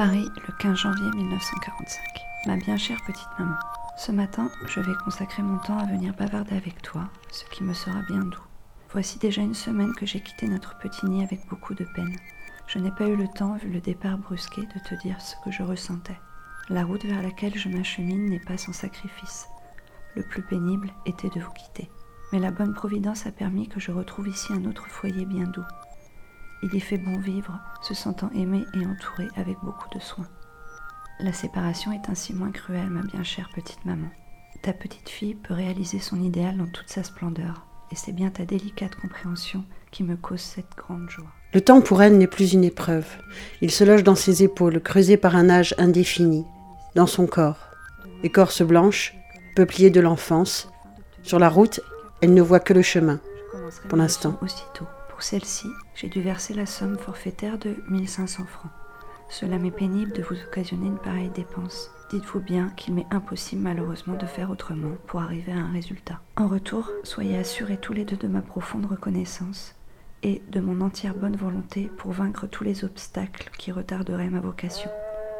Paris, le 15 janvier 1945. Ma bien chère petite maman, ce matin, je vais consacrer mon temps à venir bavarder avec toi, ce qui me sera bien doux. Voici déjà une semaine que j'ai quitté notre petit nid avec beaucoup de peine. Je n'ai pas eu le temps, vu le départ brusqué, de te dire ce que je ressentais. La route vers laquelle je m'achemine n'est pas sans sacrifice. Le plus pénible était de vous quitter. Mais la bonne providence a permis que je retrouve ici un autre foyer bien doux. Il y fait bon vivre, se sentant aimé et entouré avec beaucoup de soins. La séparation est ainsi moins cruelle, ma bien chère petite maman. Ta petite fille peut réaliser son idéal dans toute sa splendeur, et c'est bien ta délicate compréhension qui me cause cette grande joie. Le temps pour elle n'est plus une épreuve. Il se loge dans ses épaules, creusé par un âge indéfini, dans son corps. Écorce blanche, peuplier de l'enfance. Sur la route, elle ne voit que le chemin, pour l'instant. Aussitôt. Pour celle-ci, j'ai dû verser la somme forfaitaire de 1500 francs. Cela m'est pénible de vous occasionner une pareille dépense. Dites-vous bien qu'il m'est impossible malheureusement de faire autrement pour arriver à un résultat. En retour, soyez assurés tous les deux de ma profonde reconnaissance et de mon entière bonne volonté pour vaincre tous les obstacles qui retarderaient ma vocation.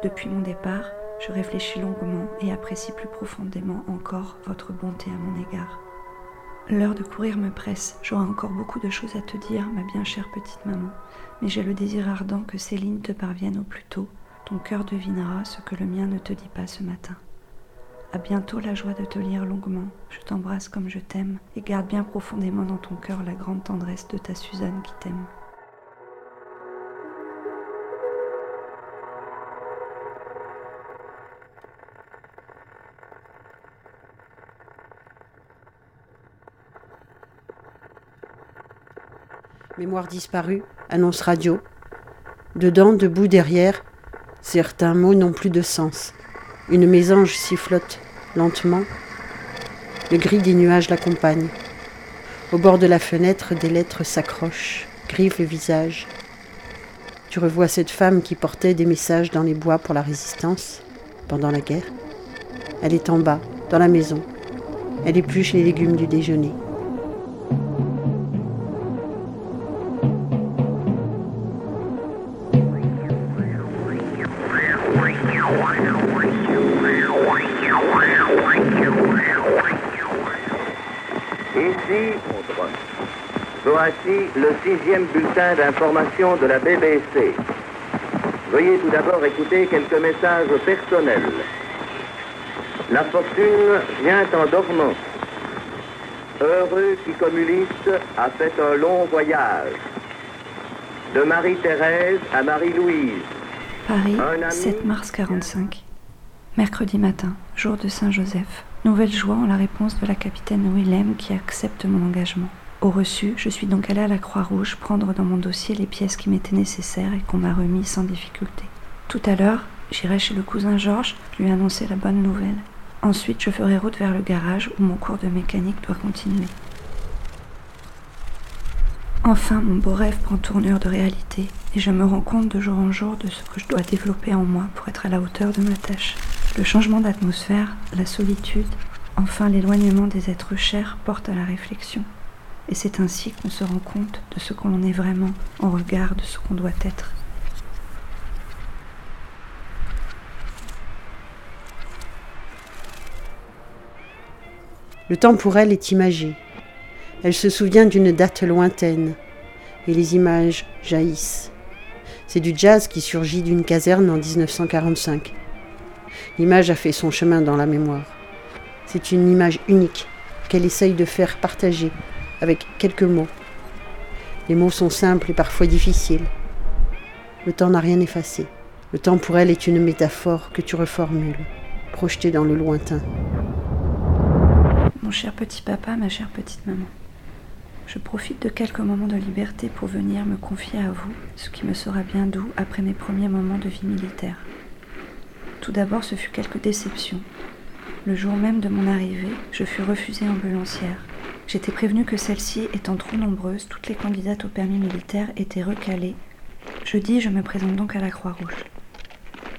Depuis mon départ, je réfléchis longuement et apprécie plus profondément encore votre bonté à mon égard. L'heure de courir me presse. J'aurai encore beaucoup de choses à te dire, ma bien chère petite maman, mais j'ai le désir ardent que ces lignes te parviennent au plus tôt. Ton cœur devinera ce que le mien ne te dit pas ce matin. À bientôt la joie de te lire longuement. Je t'embrasse comme je t'aime et garde bien profondément dans ton cœur la grande tendresse de ta Suzanne qui t'aime. Mémoire disparue, annonce radio. Dedans, debout derrière, certains mots n'ont plus de sens. Une mésange sifflote lentement. Le gris des nuages l'accompagne. Au bord de la fenêtre, des lettres s'accrochent, grivent le visage. Tu revois cette femme qui portait des messages dans les bois pour la résistance pendant la guerre. Elle est en bas, dans la maison. Elle épluche les légumes du déjeuner. Voici le sixième bulletin d'information de la BBC. Veuillez tout d'abord écouter quelques messages personnels. La fortune vient en dormant. Heureux qui communiste a fait un long voyage. De Marie-Thérèse à Marie-Louise. Paris, Un ami 7 mars 45. Mercredi matin, jour de Saint-Joseph. Nouvelle joie en la réponse de la capitaine Willem qui accepte mon engagement. Au reçu, je suis donc allée à la Croix-Rouge prendre dans mon dossier les pièces qui m'étaient nécessaires et qu'on m'a remis sans difficulté. Tout à l'heure, j'irai chez le cousin Georges lui annoncer la bonne nouvelle. Ensuite, je ferai route vers le garage où mon cours de mécanique doit continuer. Enfin, mon beau rêve prend tournure de réalité et je me rends compte de jour en jour de ce que je dois développer en moi pour être à la hauteur de ma tâche. Le changement d'atmosphère, la solitude, enfin l'éloignement des êtres chers portent à la réflexion. Et c'est ainsi qu'on se rend compte de ce qu'on est vraiment en regard de ce qu'on doit être. Le temps pour elle est imagé. Elle se souvient d'une date lointaine, et les images jaillissent. C'est du jazz qui surgit d'une caserne en 1945. L'image a fait son chemin dans la mémoire. C'est une image unique qu'elle essaye de faire partager avec quelques mots. Les mots sont simples et parfois difficiles. Le temps n'a rien effacé. Le temps pour elle est une métaphore que tu reformules, projetée dans le lointain. Mon cher petit papa, ma chère petite maman, je profite de quelques moments de liberté pour venir me confier à vous, ce qui me sera bien doux après mes premiers moments de vie militaire. Tout d'abord, ce fut quelques déceptions. Le jour même de mon arrivée, je fus refusée ambulancière. J'étais prévenue que celle-ci étant trop nombreuse, toutes les candidates au permis militaire étaient recalées. Jeudi, je me présente donc à la Croix-Rouge.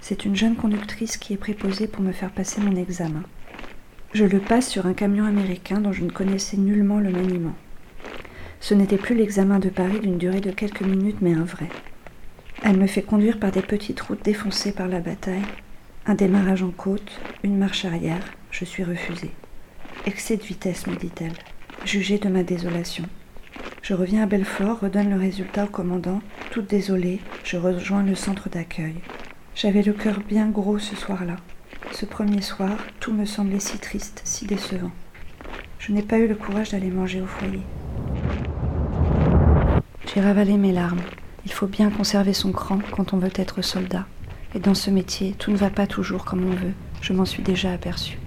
C'est une jeune conductrice qui est préposée pour me faire passer mon examen. Je le passe sur un camion américain dont je ne connaissais nullement le maniement. Ce n'était plus l'examen de Paris d'une durée de quelques minutes, mais un vrai. Elle me fait conduire par des petites routes défoncées par la bataille. Un démarrage en côte, une marche arrière, je suis refusée. Excès de vitesse, me dit-elle. Jugée de ma désolation. Je reviens à Belfort, redonne le résultat au commandant. Toute désolée, je rejoins le centre d'accueil. J'avais le cœur bien gros ce soir-là. Ce premier soir, tout me semblait si triste, si décevant. Je n'ai pas eu le courage d'aller manger au foyer. J'ai ravalé mes larmes. Il faut bien conserver son cran quand on veut être soldat. Et dans ce métier, tout ne va pas toujours comme on veut. Je m'en suis déjà aperçue.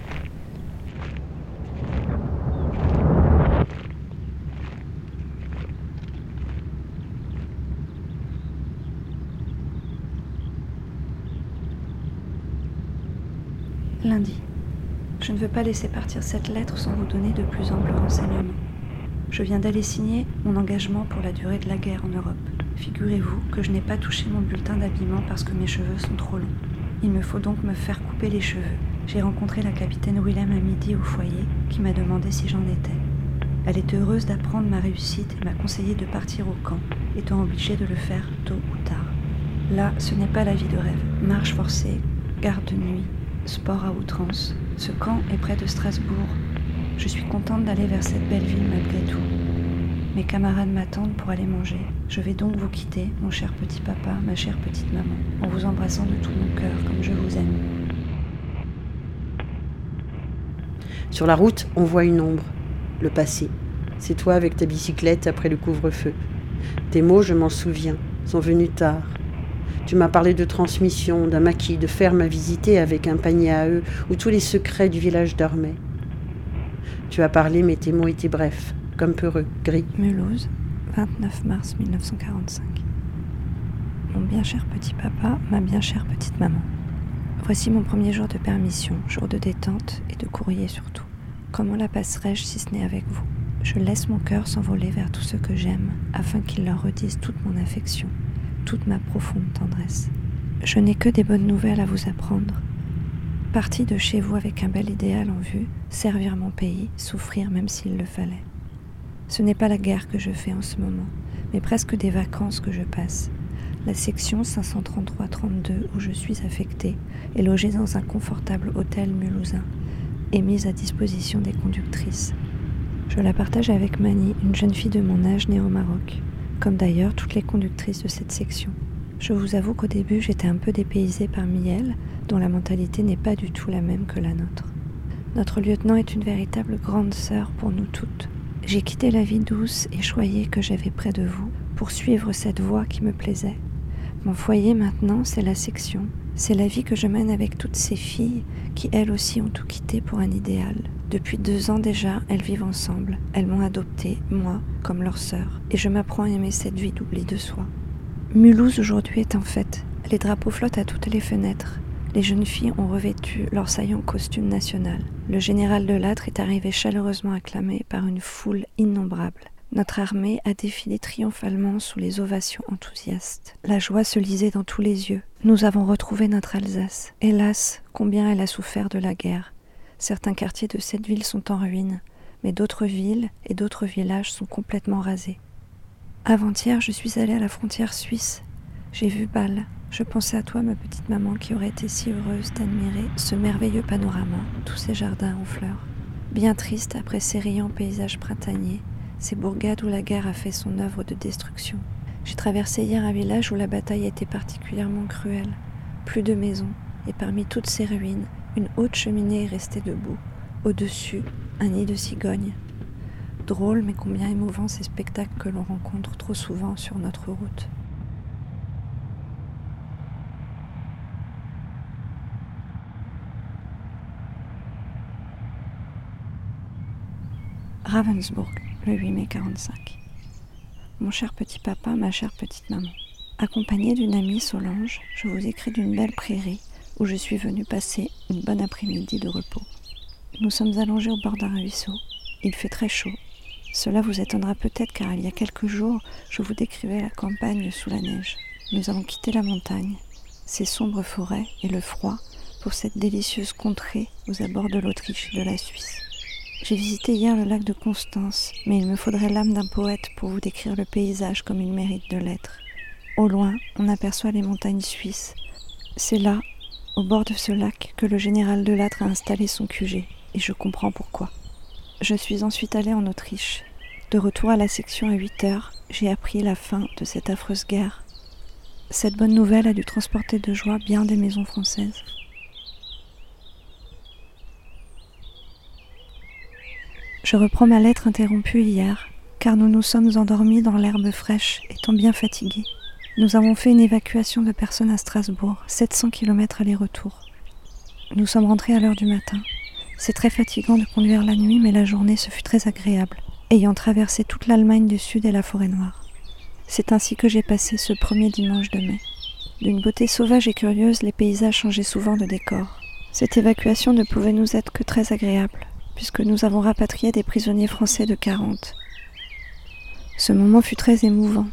Lundi. Je ne veux pas laisser partir cette lettre sans vous donner de plus amples renseignements. Je viens d'aller signer mon engagement pour la durée de la guerre en Europe. Figurez-vous que je n'ai pas touché mon bulletin d'habillement parce que mes cheveux sont trop longs. Il me faut donc me faire couper les cheveux. J'ai rencontré la capitaine Willem à midi au foyer qui m'a demandé si j'en étais. Elle était heureuse d'apprendre ma réussite et m'a conseillé de partir au camp, étant obligée de le faire tôt ou tard. Là, ce n'est pas la vie de rêve. Marche forcée, garde de nuit, sport à outrance. Ce camp est près de Strasbourg. Je suis contente d'aller vers cette belle ville malgré tout. Mes camarades m'attendent pour aller manger. Je vais donc vous quitter, mon cher petit papa, ma chère petite maman, en vous embrassant de tout mon cœur comme je vous aime. Sur la route, on voit une ombre, le passé. C'est toi avec ta bicyclette après le couvre-feu. Tes mots, je m'en souviens, sont venus tard. Tu m'as parlé de transmission, d'un maquis, de ferme à visiter avec un panier à eux où tous les secrets du village dormaient. Tu as parlé, mais tes mots étaient brefs, comme peureux, gris. Mulhouse, 29 mars 1945. Mon bien cher petit papa, ma bien chère petite maman. Voici mon premier jour de permission, jour de détente et de courrier surtout. Comment la passerai-je si ce n'est avec vous? Je laisse mon cœur s'envoler vers tous ceux que j'aime, afin qu'ils leur redisent toute mon affection, toute ma profonde tendresse. Je n'ai que des bonnes nouvelles à vous apprendre. Parti de chez vous avec un bel idéal en vue, servir mon pays, souffrir même s'il le fallait. Ce n'est pas la guerre que je fais en ce moment, mais presque des vacances que je passe. La section 533-32 où je suis affectée est logée dans un confortable hôtel mulhousin et mise à disposition des conductrices. Je la partage avec Mani, une jeune fille de mon âge née au Maroc comme d'ailleurs toutes les conductrices de cette section. Je vous avoue qu'au début j'étais un peu dépaysée parmi elles, dont la mentalité n'est pas du tout la même que la nôtre. Notre lieutenant est une véritable grande sœur pour nous toutes. J'ai quitté la vie douce et choyée que j'avais près de vous pour suivre cette voie qui me plaisait. Mon foyer maintenant, c'est la section. C'est la vie que je mène avec toutes ces filles qui elles aussi ont tout quitté pour un idéal. Depuis deux ans déjà, elles vivent ensemble. Elles m'ont adoptée, moi, comme leur sœur, et je m'apprends à aimer cette vie d'oubli de soi. Mulhouse aujourd'hui est en fête. Les drapeaux flottent à toutes les fenêtres. Les jeunes filles ont revêtu leur saillant costume national. Le général de Lattre est arrivé chaleureusement acclamé par une foule innombrable. Notre armée a défilé triomphalement sous les ovations enthousiastes. La joie se lisait dans tous les yeux. Nous avons retrouvé notre Alsace. Hélas, combien elle a souffert de la guerre. Certains quartiers de cette ville sont en ruine, mais d'autres villes et d'autres villages sont complètement rasés. Avant-hier, je suis allée à la frontière suisse. J'ai vu Bâle. Je pensais à toi, ma petite maman, qui aurait été si heureuse d'admirer ce merveilleux panorama, tous ces jardins en fleurs. Bien triste après ces riants paysages printaniers, ces bourgades où la guerre a fait son œuvre de destruction. J'ai traversé hier un village où la bataille était particulièrement cruelle. Plus de maisons, et parmi toutes ces ruines, une haute cheminée est restée debout. Au-dessus, un nid de cigogne. Drôle, mais combien émouvant ces spectacles que l'on rencontre trop souvent sur notre route. Ravensburg, le 8 mai 45. Mon cher petit papa, ma chère petite maman. Accompagné d'une amie Solange, je vous écris d'une belle prairie où je suis venue passer une bonne après-midi de repos. Nous sommes allongés au bord d'un ruisseau. Il fait très chaud. Cela vous étonnera peut-être car il y a quelques jours, je vous décrivais la campagne sous la neige. Nous avons quitté la montagne, ces sombres forêts et le froid pour cette délicieuse contrée aux abords de l'Autriche et de la Suisse. J'ai visité hier le lac de Constance, mais il me faudrait l'âme d'un poète pour vous décrire le paysage comme il mérite de l'être. Au loin, on aperçoit les montagnes suisses. C'est là, au bord de ce lac, que le général Delattre a installé son QG, et je comprends pourquoi. Je suis ensuite allée en Autriche. De retour à la section à 8 heures, j'ai appris la fin de cette affreuse guerre. Cette bonne nouvelle a dû transporter de joie bien des maisons françaises. Je reprends ma lettre interrompue hier, car nous nous sommes endormis dans l'herbe fraîche, étant bien fatigués. Nous avons fait une évacuation de personnes à Strasbourg, 700 km aller-retour. Nous sommes rentrés à l'heure du matin. C'est très fatigant de conduire la nuit, mais la journée se fut très agréable, ayant traversé toute l'Allemagne du Sud et la forêt noire. C'est ainsi que j'ai passé ce premier dimanche de mai. D'une beauté sauvage et curieuse, les paysages changeaient souvent de décor. Cette évacuation ne pouvait nous être que très agréable, puisque nous avons rapatrié des prisonniers français de 40. Ce moment fut très émouvant.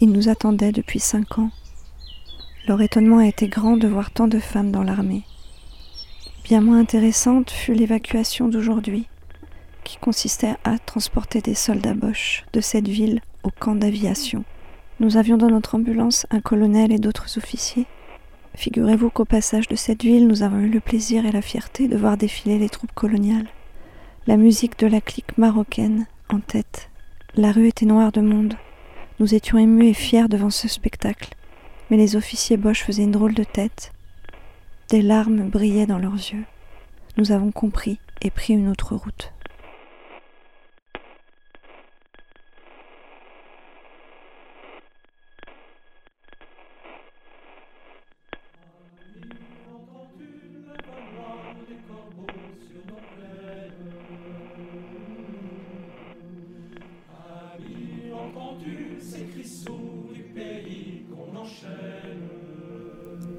Ils nous attendaient depuis cinq ans. Leur étonnement a été grand de voir tant de femmes dans l'armée. Bien moins intéressante fut l'évacuation d'aujourd'hui, qui consistait à transporter des soldats Bosch de cette ville au camp d'aviation. Nous avions dans notre ambulance un colonel et d'autres officiers. Figurez-vous qu'au passage de cette ville, nous avons eu le plaisir et la fierté de voir défiler les troupes coloniales. La musique de la clique marocaine en tête. La rue était noire de monde. Nous étions émus et fiers devant ce spectacle, mais les officiers Bosch faisaient une drôle de tête, des larmes brillaient dans leurs yeux. Nous avons compris et pris une autre route.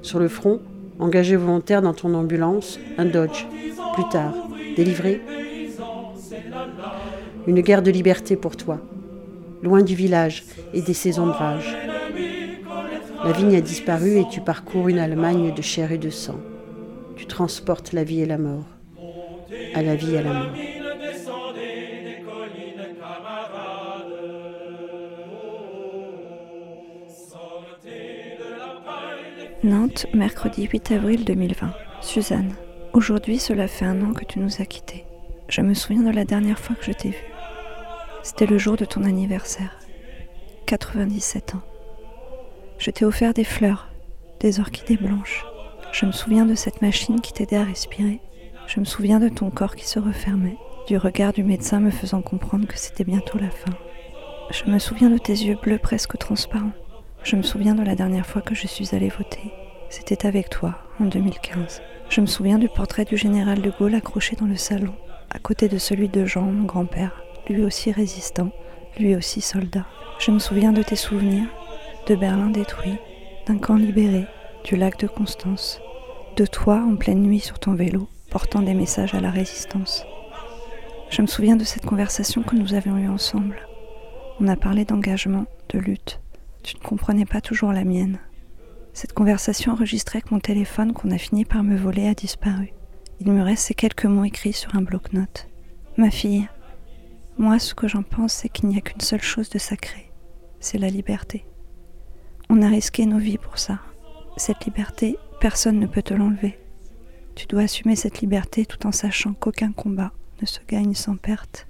Sur le front, engagé volontaire dans ton ambulance, un Dodge. Plus tard, délivré. Une guerre de liberté pour toi, loin du village et des saisons ombrages. La vigne a disparu et tu parcours une Allemagne de chair et de sang. Tu transportes la vie et la mort. À la vie et à la mort. Nantes, mercredi 8 avril 2020. Suzanne, aujourd'hui cela fait un an que tu nous as quittés. Je me souviens de la dernière fois que je t'ai vue. C'était le jour de ton anniversaire. 97 ans. Je t'ai offert des fleurs, des orchidées blanches. Je me souviens de cette machine qui t'aidait à respirer. Je me souviens de ton corps qui se refermait, du regard du médecin me faisant comprendre que c'était bientôt la fin. Je me souviens de tes yeux bleus presque transparents. Je me souviens de la dernière fois que je suis allée voter. C'était avec toi, en 2015. Je me souviens du portrait du général de Gaulle accroché dans le salon, à côté de celui de Jean, mon grand-père, lui aussi résistant, lui aussi soldat. Je me souviens de tes souvenirs, de Berlin détruit, d'un camp libéré, du lac de Constance, de toi en pleine nuit sur ton vélo, portant des messages à la résistance. Je me souviens de cette conversation que nous avions eue ensemble. On a parlé d'engagement, de lutte, tu ne comprenais pas toujours la mienne. Cette conversation enregistrée avec mon téléphone qu'on a fini par me voler a disparu. Il me reste ces quelques mots écrits sur un bloc-notes. Ma fille, moi ce que j'en pense c'est qu'il n'y a qu'une seule chose de sacré, c'est la liberté. On a risqué nos vies pour ça. Cette liberté, personne ne peut te l'enlever. Tu dois assumer cette liberté tout en sachant qu'aucun combat ne se gagne sans perte.